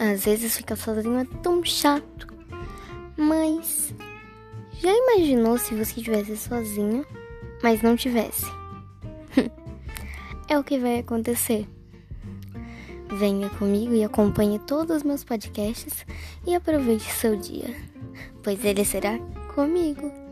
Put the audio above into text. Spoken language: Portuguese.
Às vezes ficar sozinho é tão chato. Mas já imaginou se você estivesse sozinho, mas não tivesse? é o que vai acontecer. Venha comigo e acompanhe todos os meus podcasts e aproveite seu dia, pois ele será comigo.